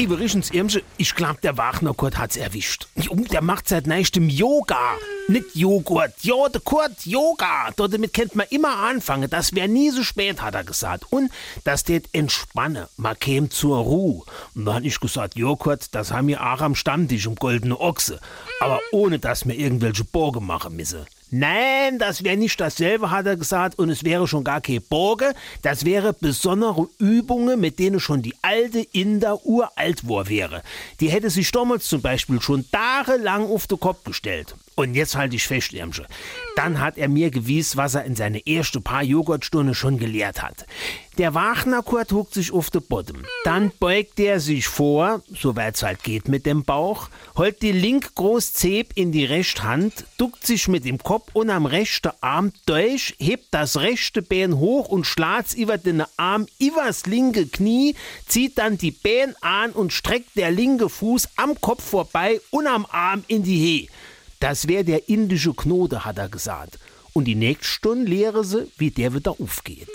Übrigens, Irmsche, ich glaub, der Wagner Kurt hat's erwischt. Jung, der macht seit neuestem Yoga. Nicht Joghurt. Ja, der Kurt, Yoga. Damit kennt man immer anfangen. Das wär nie so spät, hat er gesagt. Und das tät entspannen. Man käm zur Ruhe. Und da hab ich gesagt, ja, Kurt, das haben wir auch am Stammtisch um goldene Ochse. Aber ohne, dass wir irgendwelche Borge machen müssen. Nein, das wäre nicht dasselbe, hat er gesagt, und es wäre schon gar keine Borge, das wäre besondere Übungen, mit denen schon die alte Inder uralt war wäre. Die hätte sich damals zum Beispiel schon tagelang auf den Kopf gestellt. Und jetzt halte ich fest, Irmsche. Dann hat er mir gewies, was er in seine erste paar Joghurtstunden schon gelehrt hat. Der Wagner Kurt huckt sich auf den Boden. Dann beugt er sich vor, soweit es halt geht mit dem Bauch, holt die link groß Zeb in die rechte Hand, duckt sich mit dem Kopf und am rechten Arm durch, hebt das rechte Bein hoch und schlagt's über den Arm übers linke Knie, zieht dann die Bein an und streckt der linke Fuß am Kopf vorbei und am Arm in die He. Das wär der indische Knote, hat er gesagt. Und die nächste Stunde lehre sie, wie der wieder aufgeht.